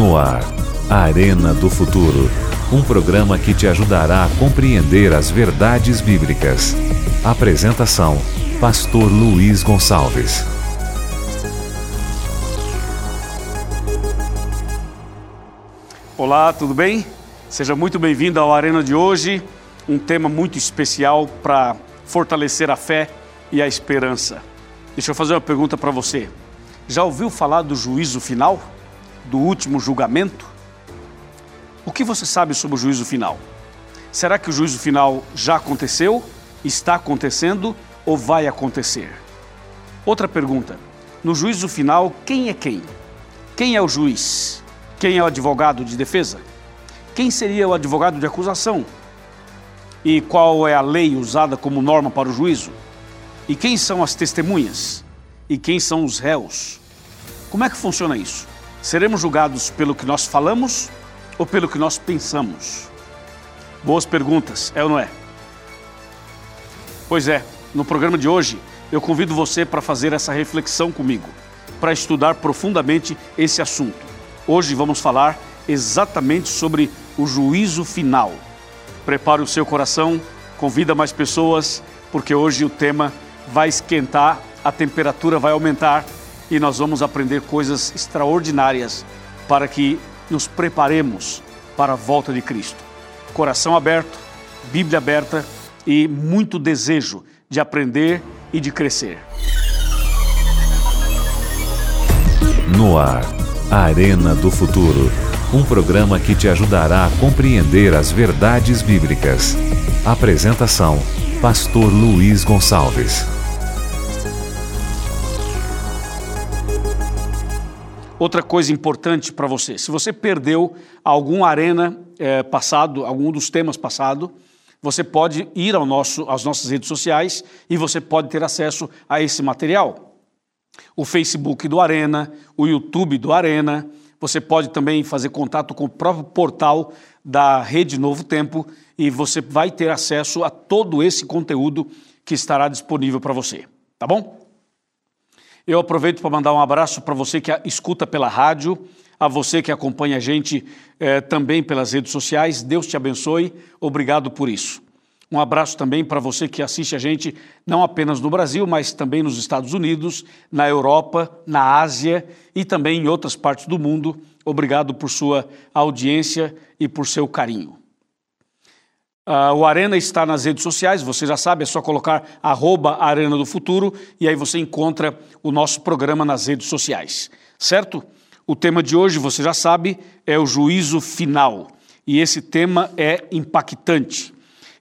No ar, Arena do Futuro. Um programa que te ajudará a compreender as verdades bíblicas. Apresentação: Pastor Luiz Gonçalves. Olá, tudo bem? Seja muito bem-vindo ao Arena de hoje. Um tema muito especial para fortalecer a fé e a esperança. Deixa eu fazer uma pergunta para você. Já ouviu falar do juízo final? Do último julgamento? O que você sabe sobre o juízo final? Será que o juízo final já aconteceu, está acontecendo ou vai acontecer? Outra pergunta: no juízo final, quem é quem? Quem é o juiz? Quem é o advogado de defesa? Quem seria o advogado de acusação? E qual é a lei usada como norma para o juízo? E quem são as testemunhas? E quem são os réus? Como é que funciona isso? Seremos julgados pelo que nós falamos ou pelo que nós pensamos? Boas perguntas, é ou não é? Pois é, no programa de hoje eu convido você para fazer essa reflexão comigo, para estudar profundamente esse assunto. Hoje vamos falar exatamente sobre o juízo final. Prepare o seu coração, convida mais pessoas, porque hoje o tema vai esquentar, a temperatura vai aumentar e nós vamos aprender coisas extraordinárias para que nos preparemos para a volta de Cristo. Coração aberto, Bíblia aberta e muito desejo de aprender e de crescer. No ar, Arena do Futuro. Um programa que te ajudará a compreender as verdades bíblicas. Apresentação: Pastor Luiz Gonçalves. Outra coisa importante para você: se você perdeu algum arena é, passado, algum dos temas passado, você pode ir ao nosso, às nossas redes sociais e você pode ter acesso a esse material. O Facebook do Arena, o YouTube do Arena, você pode também fazer contato com o próprio portal da Rede Novo Tempo e você vai ter acesso a todo esse conteúdo que estará disponível para você, tá bom? Eu aproveito para mandar um abraço para você que escuta pela rádio, a você que acompanha a gente eh, também pelas redes sociais. Deus te abençoe. Obrigado por isso. Um abraço também para você que assiste a gente não apenas no Brasil, mas também nos Estados Unidos, na Europa, na Ásia e também em outras partes do mundo. Obrigado por sua audiência e por seu carinho. Uh, o Arena está nas redes sociais, você já sabe, é só colocar arroba Arena do Futuro e aí você encontra o nosso programa nas redes sociais, certo? O tema de hoje, você já sabe, é o juízo final. E esse tema é impactante.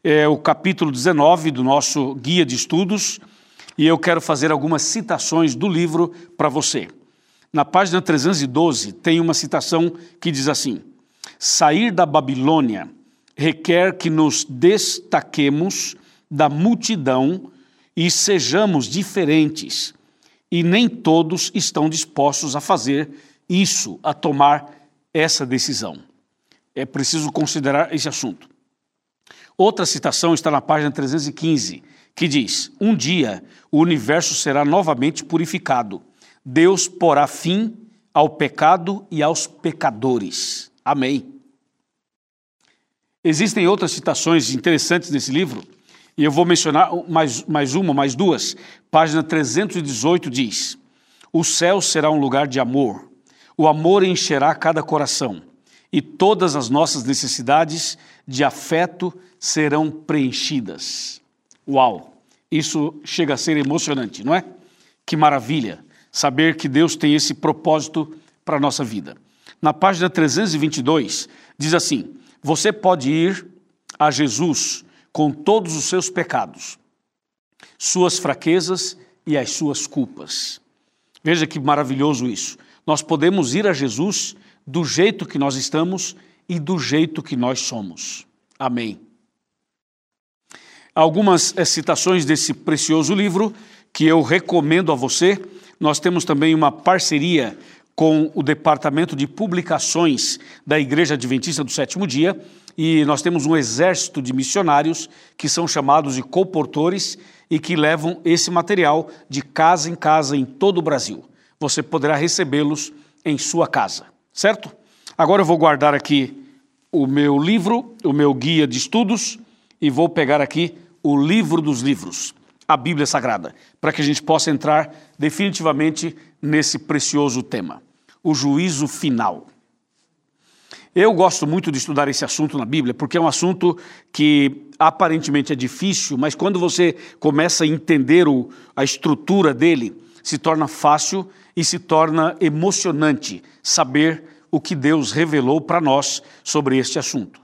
É o capítulo 19 do nosso guia de estudos, e eu quero fazer algumas citações do livro para você. Na página 312 tem uma citação que diz assim: Sair da Babilônia requer que nos destaquemos da multidão e sejamos diferentes, e nem todos estão dispostos a fazer isso, a tomar essa decisão. É preciso considerar esse assunto. Outra citação está na página 315, que diz: Um dia o universo será novamente purificado. Deus porá fim ao pecado e aos pecadores. Amém. Existem outras citações interessantes nesse livro, e eu vou mencionar mais, mais uma, mais duas. Página 318 diz: O céu será um lugar de amor, o amor encherá cada coração e todas as nossas necessidades de afeto serão preenchidas. Uau! Isso chega a ser emocionante, não é? Que maravilha saber que Deus tem esse propósito para a nossa vida. Na página 322, diz assim: Você pode ir a Jesus com todos os seus pecados, suas fraquezas e as suas culpas. Veja que maravilhoso isso. Nós podemos ir a Jesus do jeito que nós estamos e do jeito que nós somos. Amém. Algumas eh, citações desse precioso livro que eu recomendo a você. Nós temos também uma parceria com o Departamento de Publicações da Igreja Adventista do Sétimo Dia e nós temos um exército de missionários que são chamados de comportores e que levam esse material de casa em casa em todo o Brasil você poderá recebê-los em sua casa, certo? Agora eu vou guardar aqui o meu livro, o meu guia de estudos, e vou pegar aqui o livro dos livros, a Bíblia Sagrada, para que a gente possa entrar definitivamente nesse precioso tema, o juízo final. Eu gosto muito de estudar esse assunto na Bíblia, porque é um assunto que aparentemente é difícil, mas quando você começa a entender o, a estrutura dele, se torna fácil e se torna emocionante saber o que Deus revelou para nós sobre este assunto.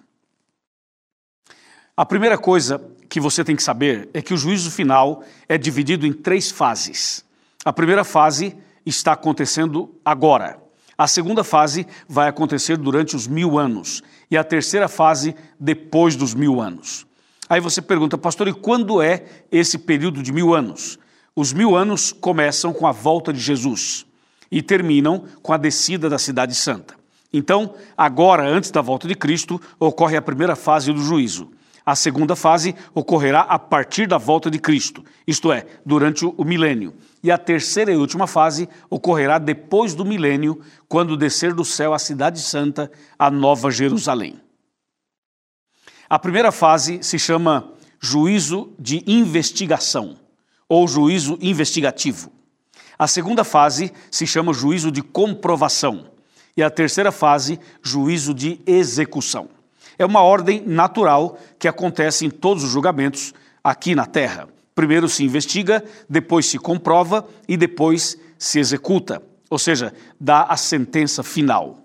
A primeira coisa que você tem que saber é que o juízo final é dividido em três fases. A primeira fase está acontecendo agora. A segunda fase vai acontecer durante os mil anos. E a terceira fase depois dos mil anos. Aí você pergunta, pastor, e quando é esse período de mil anos? Os mil anos começam com a volta de Jesus e terminam com a descida da Cidade Santa. Então, agora, antes da volta de Cristo, ocorre a primeira fase do juízo. A segunda fase ocorrerá a partir da volta de Cristo, isto é, durante o milênio. E a terceira e última fase ocorrerá depois do milênio, quando descer do céu a Cidade Santa, a Nova Jerusalém. A primeira fase se chama juízo de investigação ou juízo investigativo. A segunda fase se chama juízo de comprovação. E a terceira fase, juízo de execução. É uma ordem natural que acontece em todos os julgamentos aqui na Terra. Primeiro se investiga, depois se comprova e depois se executa, ou seja, dá a sentença final.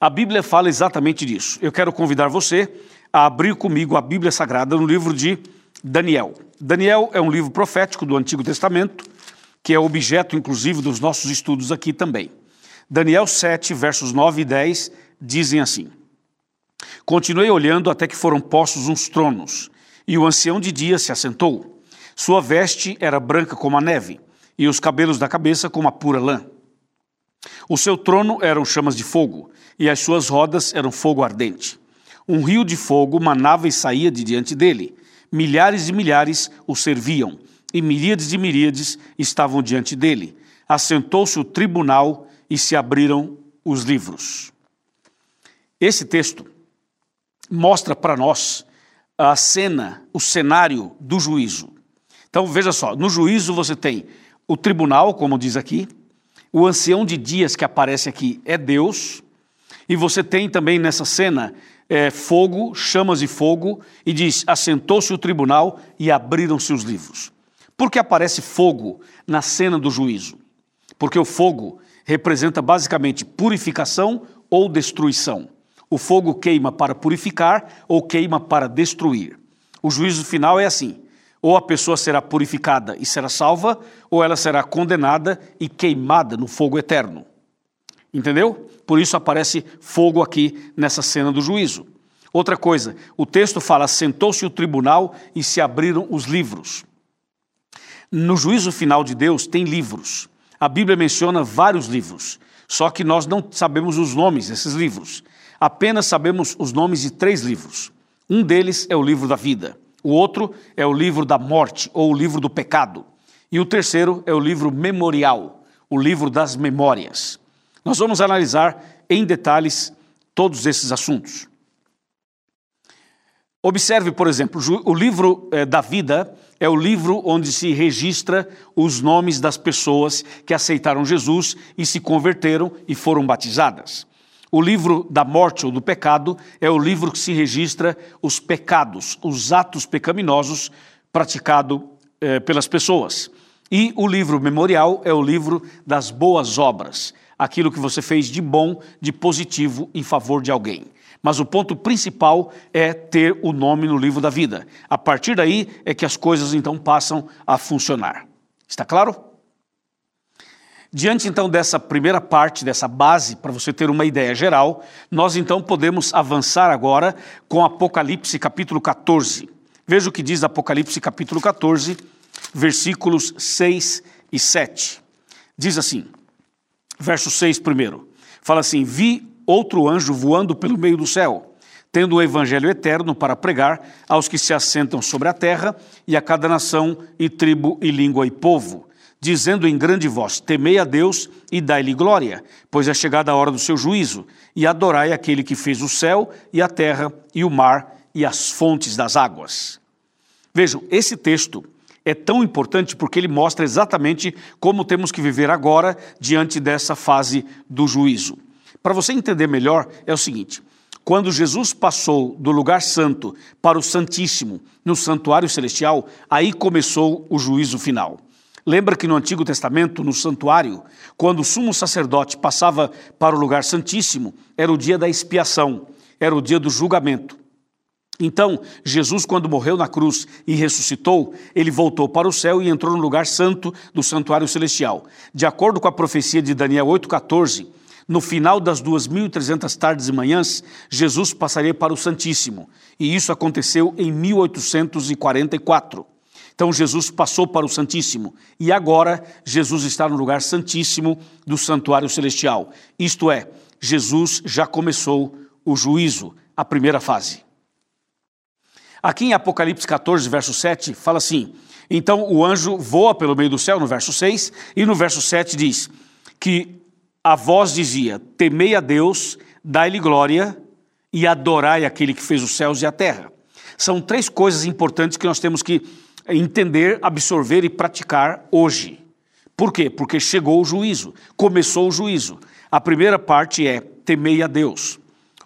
A Bíblia fala exatamente disso. Eu quero convidar você a abrir comigo a Bíblia Sagrada no livro de Daniel. Daniel é um livro profético do Antigo Testamento, que é objeto, inclusive, dos nossos estudos aqui também. Daniel 7, versos 9 e 10 dizem assim: Continuei olhando até que foram postos uns tronos, e o ancião de dia se assentou. Sua veste era branca como a neve, e os cabelos da cabeça como a pura lã. O seu trono eram chamas de fogo, e as suas rodas eram fogo ardente. Um rio de fogo manava e saía de diante dele. Milhares e milhares o serviam, e miríades e miríades estavam diante dele. Assentou-se o tribunal e se abriram os livros. Esse texto mostra para nós a cena, o cenário do juízo. Então veja só: no juízo você tem o tribunal, como diz aqui, o ancião de dias que aparece aqui é Deus, e você tem também nessa cena é, fogo, chamas de fogo, e diz: assentou-se o tribunal e abriram-se os livros. Por que aparece fogo na cena do juízo? Porque o fogo representa basicamente purificação ou destruição. O fogo queima para purificar ou queima para destruir. O juízo final é assim: ou a pessoa será purificada e será salva, ou ela será condenada e queimada no fogo eterno. Entendeu? Por isso aparece fogo aqui nessa cena do juízo. Outra coisa, o texto fala: sentou-se o tribunal e se abriram os livros. No juízo final de Deus tem livros. A Bíblia menciona vários livros, só que nós não sabemos os nomes desses livros. Apenas sabemos os nomes de três livros. Um deles é o livro da vida, o outro é o livro da morte ou o livro do pecado, e o terceiro é o livro memorial, o livro das memórias. Nós vamos analisar em detalhes todos esses assuntos. Observe, por exemplo, o livro eh, da vida é o livro onde se registra os nomes das pessoas que aceitaram Jesus e se converteram e foram batizadas. O livro da morte ou do pecado é o livro que se registra os pecados, os atos pecaminosos praticados eh, pelas pessoas. E o livro memorial é o livro das boas obras, aquilo que você fez de bom, de positivo em favor de alguém. Mas o ponto principal é ter o nome no livro da vida. A partir daí é que as coisas então passam a funcionar. Está claro? Diante então dessa primeira parte, dessa base, para você ter uma ideia geral, nós então podemos avançar agora com Apocalipse capítulo 14. Veja o que diz Apocalipse capítulo 14, versículos 6 e 7. Diz assim: verso 6 primeiro. Fala assim: Vi outro anjo voando pelo meio do céu, tendo o evangelho eterno para pregar aos que se assentam sobre a terra e a cada nação e tribo e língua e povo. Dizendo em grande voz: Temei a Deus e dai-lhe glória, pois é chegada a hora do seu juízo, e adorai aquele que fez o céu e a terra e o mar e as fontes das águas. Vejam, esse texto é tão importante porque ele mostra exatamente como temos que viver agora diante dessa fase do juízo. Para você entender melhor, é o seguinte: quando Jesus passou do lugar santo para o Santíssimo, no santuário celestial, aí começou o juízo final. Lembra que no Antigo Testamento, no santuário, quando o sumo sacerdote passava para o lugar santíssimo, era o dia da expiação, era o dia do julgamento. Então, Jesus, quando morreu na cruz e ressuscitou, ele voltou para o céu e entrou no lugar santo do santuário celestial. De acordo com a profecia de Daniel 8,14, no final das 2.300 tardes e manhãs, Jesus passaria para o Santíssimo. E isso aconteceu em 1844. Então Jesus passou para o Santíssimo e agora Jesus está no lugar santíssimo do santuário celestial. Isto é, Jesus já começou o juízo, a primeira fase. Aqui em Apocalipse 14, verso 7, fala assim: Então o anjo voa pelo meio do céu, no verso 6, e no verso 7 diz que a voz dizia: Temei a Deus, dai-lhe glória e adorai aquele que fez os céus e a terra. São três coisas importantes que nós temos que entender, absorver e praticar hoje. Por quê? Porque chegou o juízo, começou o juízo. A primeira parte é temei a Deus.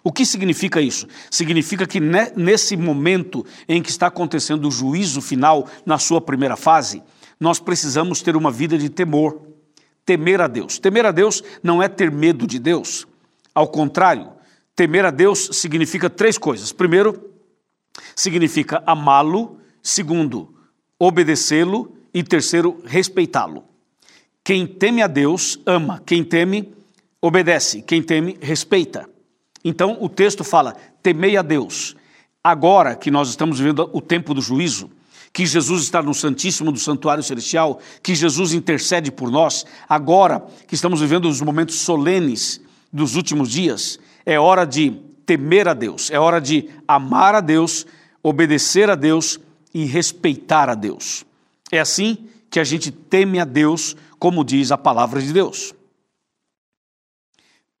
O que significa isso? Significa que nesse momento em que está acontecendo o juízo final, na sua primeira fase, nós precisamos ter uma vida de temor, temer a Deus. Temer a Deus não é ter medo de Deus. Ao contrário, temer a Deus significa três coisas. Primeiro, significa amá-lo. Segundo, obedecê-lo e terceiro, respeitá-lo. Quem teme a Deus ama, quem teme obedece, quem teme respeita. Então o texto fala: temei a Deus. Agora que nós estamos vivendo o tempo do juízo, que Jesus está no Santíssimo do Santuário Celestial, que Jesus intercede por nós, agora que estamos vivendo os momentos solenes dos últimos dias, é hora de temer a Deus, é hora de amar a Deus, obedecer a Deus e respeitar a Deus. É assim que a gente teme a Deus, como diz a palavra de Deus.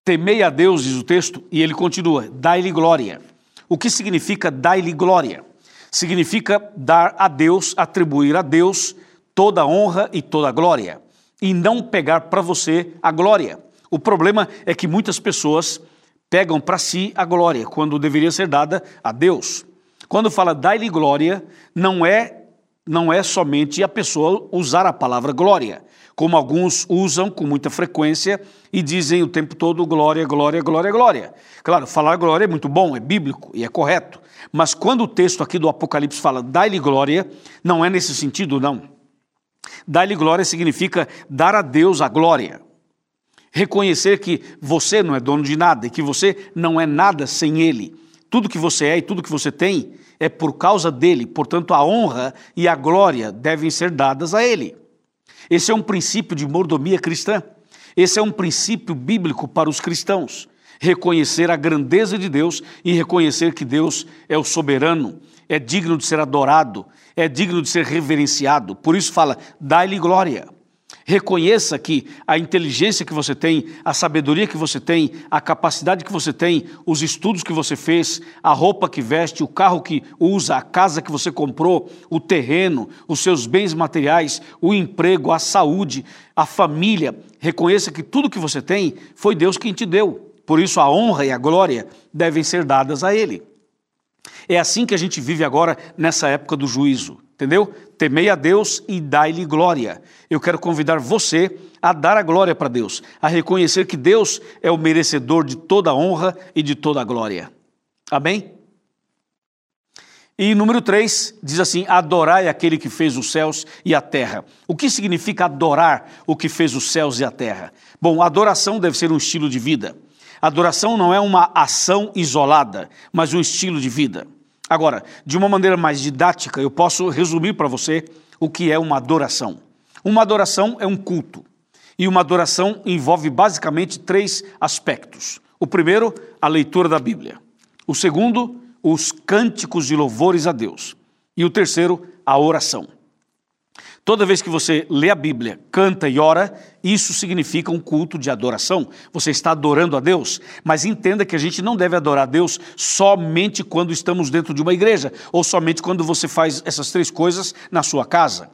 Temei a Deus, diz o texto, e ele continua: dai-lhe glória. O que significa dai-lhe glória? Significa dar a Deus, atribuir a Deus toda a honra e toda a glória, e não pegar para você a glória. O problema é que muitas pessoas pegam para si a glória, quando deveria ser dada a Deus. Quando fala dai-lhe glória, não é não é somente a pessoa usar a palavra glória, como alguns usam com muita frequência e dizem o tempo todo glória, glória, glória, glória. Claro, falar glória é muito bom, é bíblico e é correto, mas quando o texto aqui do Apocalipse fala dai-lhe glória, não é nesse sentido, não. Dar-lhe glória significa dar a Deus a glória. Reconhecer que você não é dono de nada e que você não é nada sem Ele tudo que você é e tudo que você tem é por causa dele, portanto, a honra e a glória devem ser dadas a ele. Esse é um princípio de mordomia cristã. Esse é um princípio bíblico para os cristãos. Reconhecer a grandeza de Deus e reconhecer que Deus é o soberano, é digno de ser adorado, é digno de ser reverenciado. Por isso fala: dai-lhe glória. Reconheça que a inteligência que você tem, a sabedoria que você tem, a capacidade que você tem, os estudos que você fez, a roupa que veste, o carro que usa, a casa que você comprou, o terreno, os seus bens materiais, o emprego, a saúde, a família. Reconheça que tudo que você tem foi Deus quem te deu. Por isso a honra e a glória devem ser dadas a Ele. É assim que a gente vive agora nessa época do juízo. Entendeu? Temei a Deus e dai-lhe glória. Eu quero convidar você a dar a glória para Deus, a reconhecer que Deus é o merecedor de toda a honra e de toda a glória. Amém? E número 3 diz assim: adorai aquele que fez os céus e a terra. O que significa adorar o que fez os céus e a terra? Bom, adoração deve ser um estilo de vida. Adoração não é uma ação isolada, mas um estilo de vida. Agora, de uma maneira mais didática, eu posso resumir para você o que é uma adoração. Uma adoração é um culto. E uma adoração envolve basicamente três aspectos. O primeiro, a leitura da Bíblia. O segundo, os cânticos de louvores a Deus. E o terceiro, a oração. Toda vez que você lê a Bíblia, canta e ora, isso significa um culto de adoração. Você está adorando a Deus, mas entenda que a gente não deve adorar a Deus somente quando estamos dentro de uma igreja, ou somente quando você faz essas três coisas na sua casa.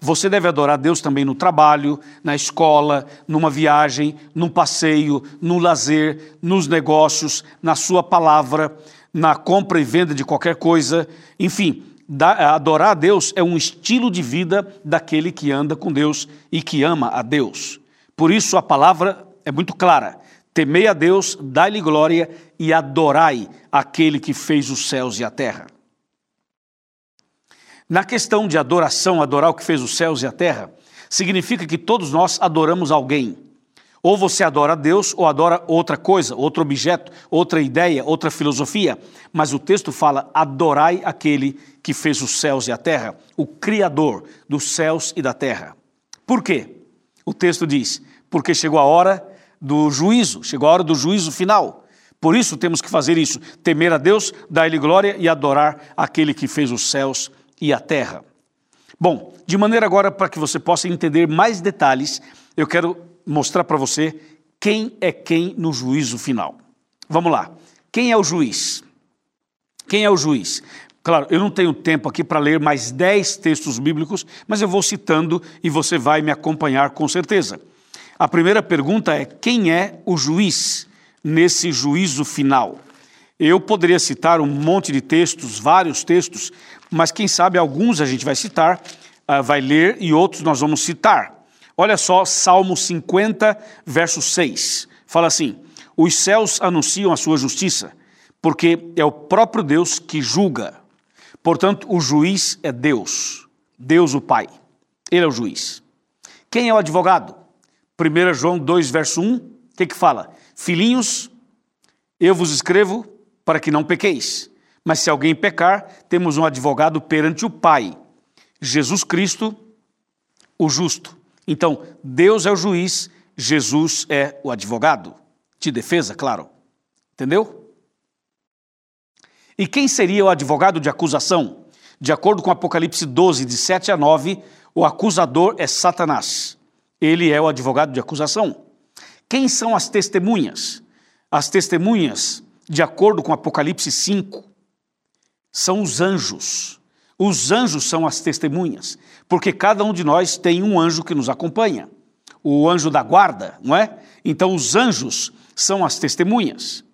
Você deve adorar Deus também no trabalho, na escola, numa viagem, num passeio, no lazer, nos negócios, na sua palavra, na compra e venda de qualquer coisa, enfim adorar a Deus é um estilo de vida daquele que anda com Deus e que ama a Deus. Por isso a palavra é muito clara: temei a Deus, dai-lhe glória e adorai aquele que fez os céus e a terra. Na questão de adoração, adorar o que fez os céus e a terra, significa que todos nós adoramos alguém. Ou você adora Deus ou adora outra coisa, outro objeto, outra ideia, outra filosofia. Mas o texto fala: adorai aquele que fez os céus e a terra, o Criador dos céus e da terra. Por quê? O texto diz: porque chegou a hora do juízo, chegou a hora do juízo final. Por isso temos que fazer isso: temer a Deus, dar-lhe glória e adorar aquele que fez os céus e a terra. Bom, de maneira agora para que você possa entender mais detalhes, eu quero mostrar para você quem é quem no juízo final. Vamos lá. Quem é o juiz? Quem é o juiz? Claro, eu não tenho tempo aqui para ler mais dez textos bíblicos, mas eu vou citando e você vai me acompanhar com certeza. A primeira pergunta é: quem é o juiz nesse juízo final? Eu poderia citar um monte de textos, vários textos, mas quem sabe alguns a gente vai citar, uh, vai ler e outros nós vamos citar. Olha só, Salmo 50, verso 6. Fala assim: Os céus anunciam a sua justiça, porque é o próprio Deus que julga. Portanto, o juiz é Deus, Deus o Pai. Ele é o juiz. Quem é o advogado? 1 João 2, verso 1, o que, que fala? Filhinhos, eu vos escrevo para que não pequeis. Mas se alguém pecar, temos um advogado perante o Pai, Jesus Cristo, o justo. Então, Deus é o juiz, Jesus é o advogado. De defesa, claro. Entendeu? E quem seria o advogado de acusação? De acordo com Apocalipse 12, de 7 a 9, o acusador é Satanás. Ele é o advogado de acusação. Quem são as testemunhas? As testemunhas, de acordo com Apocalipse 5, são os anjos. Os anjos são as testemunhas, porque cada um de nós tem um anjo que nos acompanha, o anjo da guarda, não é? Então os anjos são as testemunhas.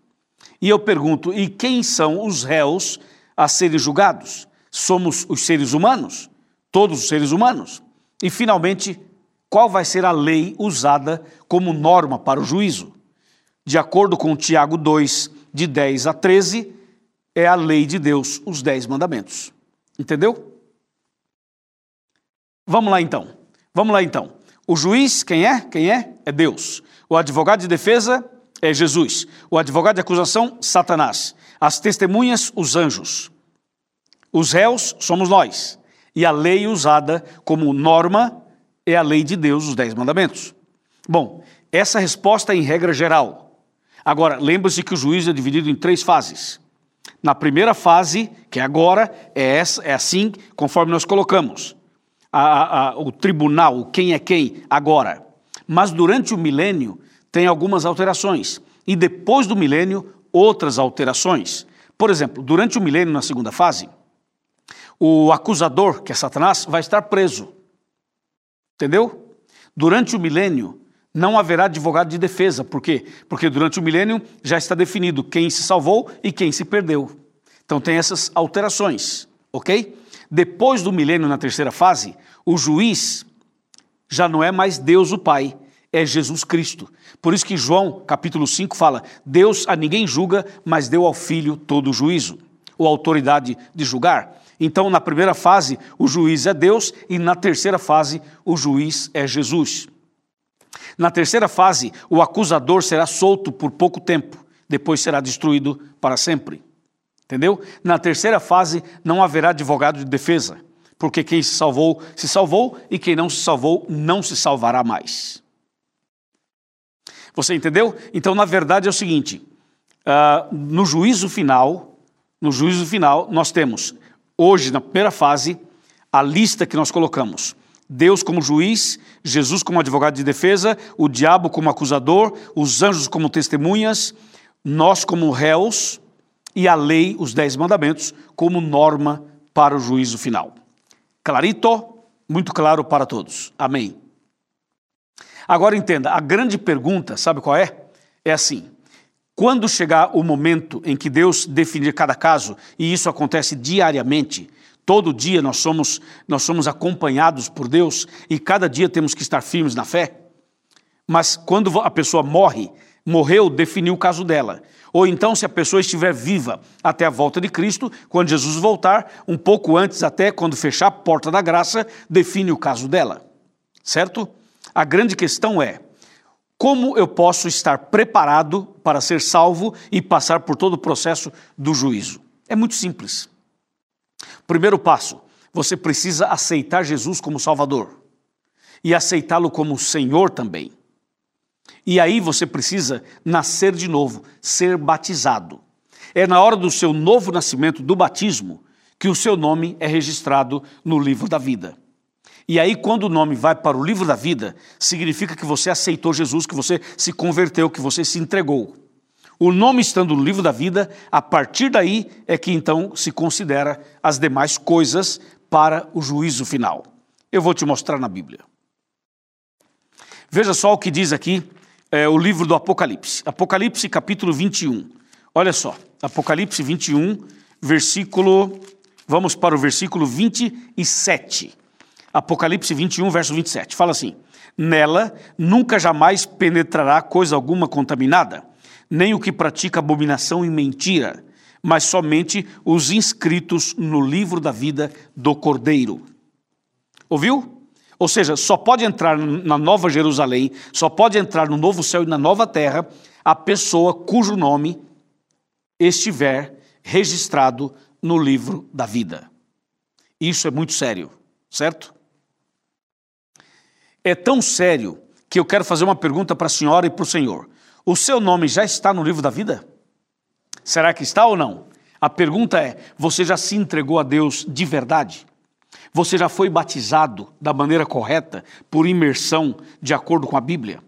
E eu pergunto: e quem são os réus a serem julgados? Somos os seres humanos, todos os seres humanos. E finalmente, qual vai ser a lei usada como norma para o juízo? De acordo com Tiago 2, de 10 a 13, é a lei de Deus, os dez mandamentos. Entendeu? Vamos lá então. Vamos lá então. O juiz, quem é? Quem é? É Deus. O advogado de defesa é Jesus. O advogado de acusação, Satanás. As testemunhas, os anjos. Os réus somos nós. E a lei usada como norma é a lei de Deus, os Dez Mandamentos. Bom, essa resposta é em regra geral. Agora, lembre-se que o juízo é dividido em três fases. Na primeira fase, que é agora, é, essa, é assim conforme nós colocamos. A, a, o tribunal, quem é quem, agora. Mas durante o milênio tem algumas alterações. E depois do milênio, outras alterações. Por exemplo, durante o milênio, na segunda fase, o acusador, que é Satanás, vai estar preso. Entendeu? Durante o milênio, não haverá advogado de defesa. Por quê? Porque durante o milênio já está definido quem se salvou e quem se perdeu. Então tem essas alterações, ok? Depois do milênio, na terceira fase, o juiz já não é mais Deus o Pai, é Jesus Cristo. Por isso que João, capítulo 5, fala: Deus a ninguém julga, mas deu ao Filho todo o juízo, ou autoridade de julgar. Então, na primeira fase, o juiz é Deus, e na terceira fase, o juiz é Jesus. Na terceira fase, o acusador será solto por pouco tempo, depois será destruído para sempre. Entendeu? Na terceira fase, não haverá advogado de defesa, porque quem se salvou, se salvou, e quem não se salvou, não se salvará mais. Você entendeu? Então, na verdade, é o seguinte: uh, no juízo final, no juízo final, nós temos, hoje, na primeira fase, a lista que nós colocamos: Deus como juiz, Jesus como advogado de defesa, o diabo como acusador, os anjos como testemunhas, nós como réus e a lei, os dez mandamentos, como norma para o juízo final. Clarito, muito claro para todos. Amém. Agora entenda, a grande pergunta, sabe qual é? É assim: quando chegar o momento em que Deus definir cada caso, e isso acontece diariamente, Todo dia nós somos, nós somos acompanhados por Deus e cada dia temos que estar firmes na fé. Mas quando a pessoa morre, morreu, definiu o caso dela. Ou então, se a pessoa estiver viva até a volta de Cristo, quando Jesus voltar, um pouco antes, até quando fechar a porta da graça, define o caso dela. Certo? A grande questão é: como eu posso estar preparado para ser salvo e passar por todo o processo do juízo? É muito simples. Primeiro passo, você precisa aceitar Jesus como Salvador e aceitá-lo como Senhor também. E aí você precisa nascer de novo, ser batizado. É na hora do seu novo nascimento, do batismo, que o seu nome é registrado no livro da vida. E aí, quando o nome vai para o livro da vida, significa que você aceitou Jesus, que você se converteu, que você se entregou. O nome estando no livro da vida, a partir daí é que então se considera as demais coisas para o juízo final. Eu vou te mostrar na Bíblia. Veja só o que diz aqui é, o livro do Apocalipse. Apocalipse capítulo 21. Olha só, Apocalipse 21, versículo. Vamos para o versículo 27. Apocalipse 21, verso 27. Fala assim: Nela nunca jamais penetrará coisa alguma contaminada nem o que pratica abominação e mentira, mas somente os inscritos no livro da vida do Cordeiro. Ouviu? Ou seja, só pode entrar na Nova Jerusalém, só pode entrar no novo céu e na nova terra a pessoa cujo nome estiver registrado no livro da vida. Isso é muito sério, certo? É tão sério que eu quero fazer uma pergunta para a senhora e para o senhor. O seu nome já está no livro da vida? Será que está ou não? A pergunta é: você já se entregou a Deus de verdade? Você já foi batizado da maneira correta, por imersão, de acordo com a Bíblia?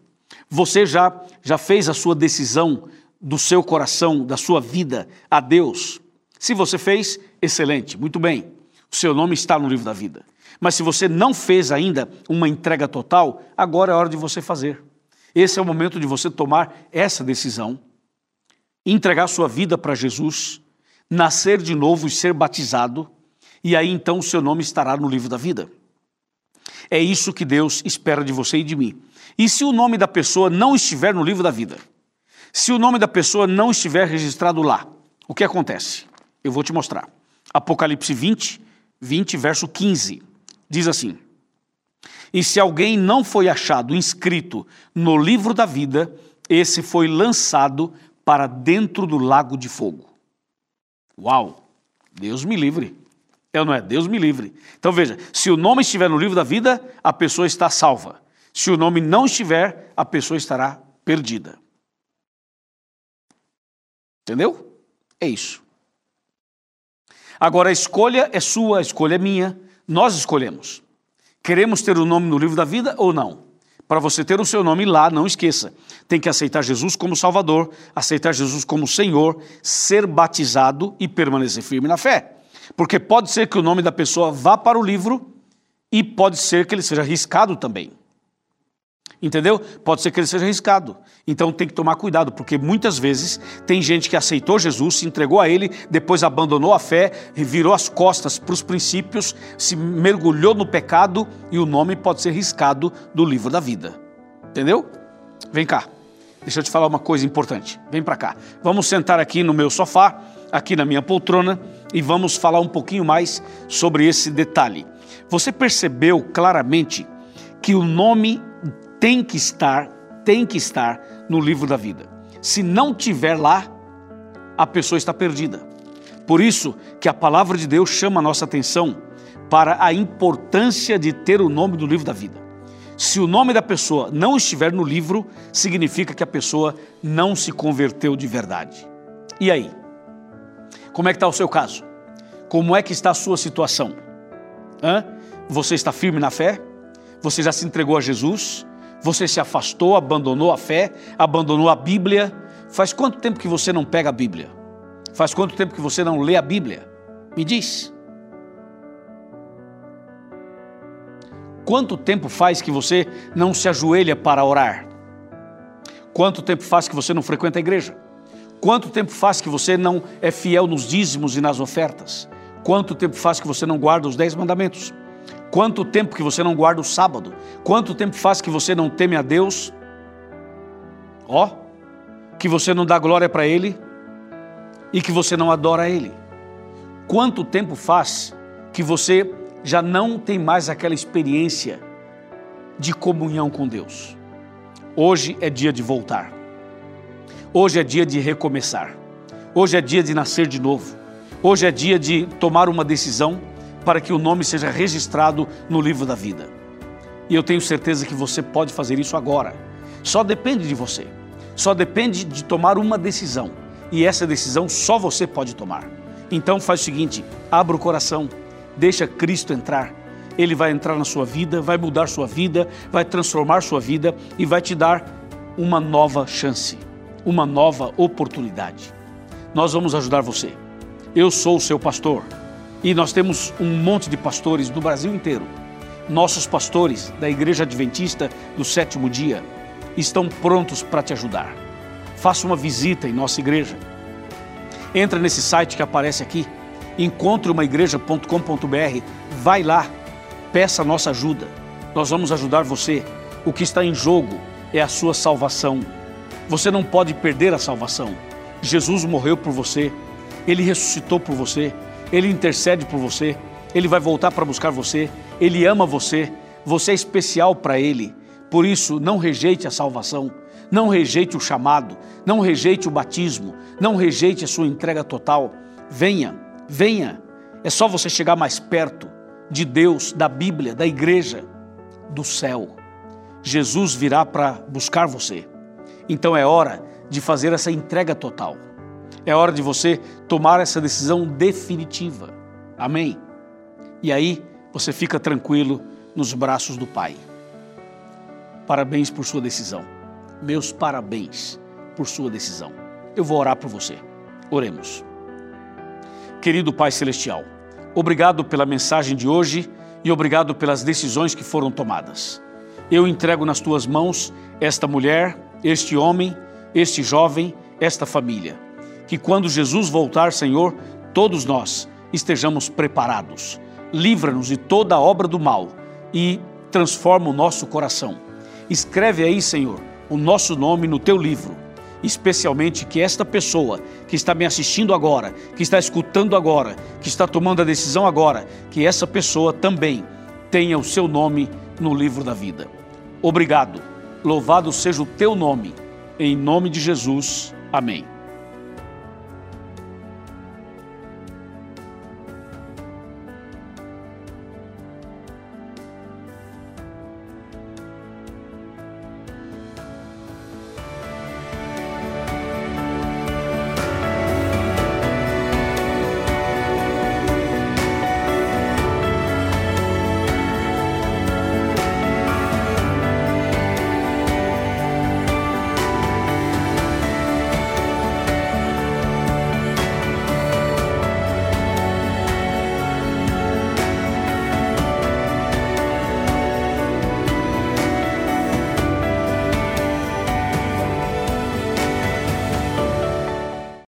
Você já, já fez a sua decisão do seu coração, da sua vida a Deus? Se você fez, excelente, muito bem. O seu nome está no livro da vida. Mas se você não fez ainda uma entrega total, agora é hora de você fazer. Esse é o momento de você tomar essa decisão, entregar sua vida para Jesus, nascer de novo e ser batizado, e aí então o seu nome estará no livro da vida. É isso que Deus espera de você e de mim. E se o nome da pessoa não estiver no livro da vida, se o nome da pessoa não estiver registrado lá, o que acontece? Eu vou te mostrar. Apocalipse 20, 20, verso 15. Diz assim: e se alguém não foi achado inscrito no livro da vida, esse foi lançado para dentro do lago de fogo. Uau! Deus me livre. Eu não é? Deus me livre. Então veja: se o nome estiver no livro da vida, a pessoa está salva. Se o nome não estiver, a pessoa estará perdida. Entendeu? É isso. Agora a escolha é sua, a escolha é minha, nós escolhemos. Queremos ter o nome no livro da vida ou não? Para você ter o seu nome lá, não esqueça, tem que aceitar Jesus como Salvador, aceitar Jesus como Senhor, ser batizado e permanecer firme na fé. Porque pode ser que o nome da pessoa vá para o livro e pode ser que ele seja riscado também. Entendeu? Pode ser que ele seja arriscado. Então tem que tomar cuidado, porque muitas vezes tem gente que aceitou Jesus, se entregou a ele, depois abandonou a fé, virou as costas para os princípios, se mergulhou no pecado e o nome pode ser riscado do livro da vida. Entendeu? Vem cá. Deixa eu te falar uma coisa importante. Vem para cá. Vamos sentar aqui no meu sofá, aqui na minha poltrona, e vamos falar um pouquinho mais sobre esse detalhe. Você percebeu claramente que o nome tem que estar, tem que estar no livro da vida. Se não tiver lá, a pessoa está perdida. Por isso que a palavra de Deus chama a nossa atenção para a importância de ter o nome do livro da vida. Se o nome da pessoa não estiver no livro, significa que a pessoa não se converteu de verdade. E aí? Como é que está o seu caso? Como é que está a sua situação? Hã? Você está firme na fé? Você já se entregou a Jesus? Você se afastou, abandonou a fé, abandonou a Bíblia? Faz quanto tempo que você não pega a Bíblia? Faz quanto tempo que você não lê a Bíblia? Me diz. Quanto tempo faz que você não se ajoelha para orar? Quanto tempo faz que você não frequenta a igreja? Quanto tempo faz que você não é fiel nos dízimos e nas ofertas? Quanto tempo faz que você não guarda os dez mandamentos? Quanto tempo que você não guarda o sábado? Quanto tempo faz que você não teme a Deus? Ó, oh, que você não dá glória para Ele e que você não adora Ele? Quanto tempo faz que você já não tem mais aquela experiência de comunhão com Deus? Hoje é dia de voltar. Hoje é dia de recomeçar. Hoje é dia de nascer de novo. Hoje é dia de tomar uma decisão para que o nome seja registrado no livro da vida. E eu tenho certeza que você pode fazer isso agora. Só depende de você. Só depende de tomar uma decisão. E essa decisão só você pode tomar. Então faz o seguinte: abra o coração, deixa Cristo entrar. Ele vai entrar na sua vida, vai mudar sua vida, vai transformar sua vida e vai te dar uma nova chance uma nova oportunidade. Nós vamos ajudar você. Eu sou o seu pastor e nós temos um monte de pastores do Brasil inteiro. Nossos pastores da Igreja Adventista do Sétimo Dia estão prontos para te ajudar. Faça uma visita em nossa igreja. Entra nesse site que aparece aqui, encontreumaigreja.com.br, vai lá, peça nossa ajuda. Nós vamos ajudar você. O que está em jogo é a sua salvação você não pode perder a salvação. Jesus morreu por você, ele ressuscitou por você, ele intercede por você, ele vai voltar para buscar você, ele ama você, você é especial para ele. Por isso, não rejeite a salvação, não rejeite o chamado, não rejeite o batismo, não rejeite a sua entrega total. Venha, venha. É só você chegar mais perto de Deus, da Bíblia, da igreja, do céu. Jesus virá para buscar você. Então é hora de fazer essa entrega total. É hora de você tomar essa decisão definitiva. Amém? E aí você fica tranquilo nos braços do Pai. Parabéns por sua decisão. Meus parabéns por sua decisão. Eu vou orar por você. Oremos. Querido Pai Celestial, obrigado pela mensagem de hoje e obrigado pelas decisões que foram tomadas. Eu entrego nas tuas mãos esta mulher este homem, este jovem, esta família. Que quando Jesus voltar, Senhor, todos nós estejamos preparados. Livra-nos de toda obra do mal e transforma o nosso coração. Escreve aí, Senhor, o nosso nome no teu livro. Especialmente que esta pessoa que está me assistindo agora, que está escutando agora, que está tomando a decisão agora, que essa pessoa também tenha o seu nome no livro da vida. Obrigado Louvado seja o teu nome. Em nome de Jesus. Amém.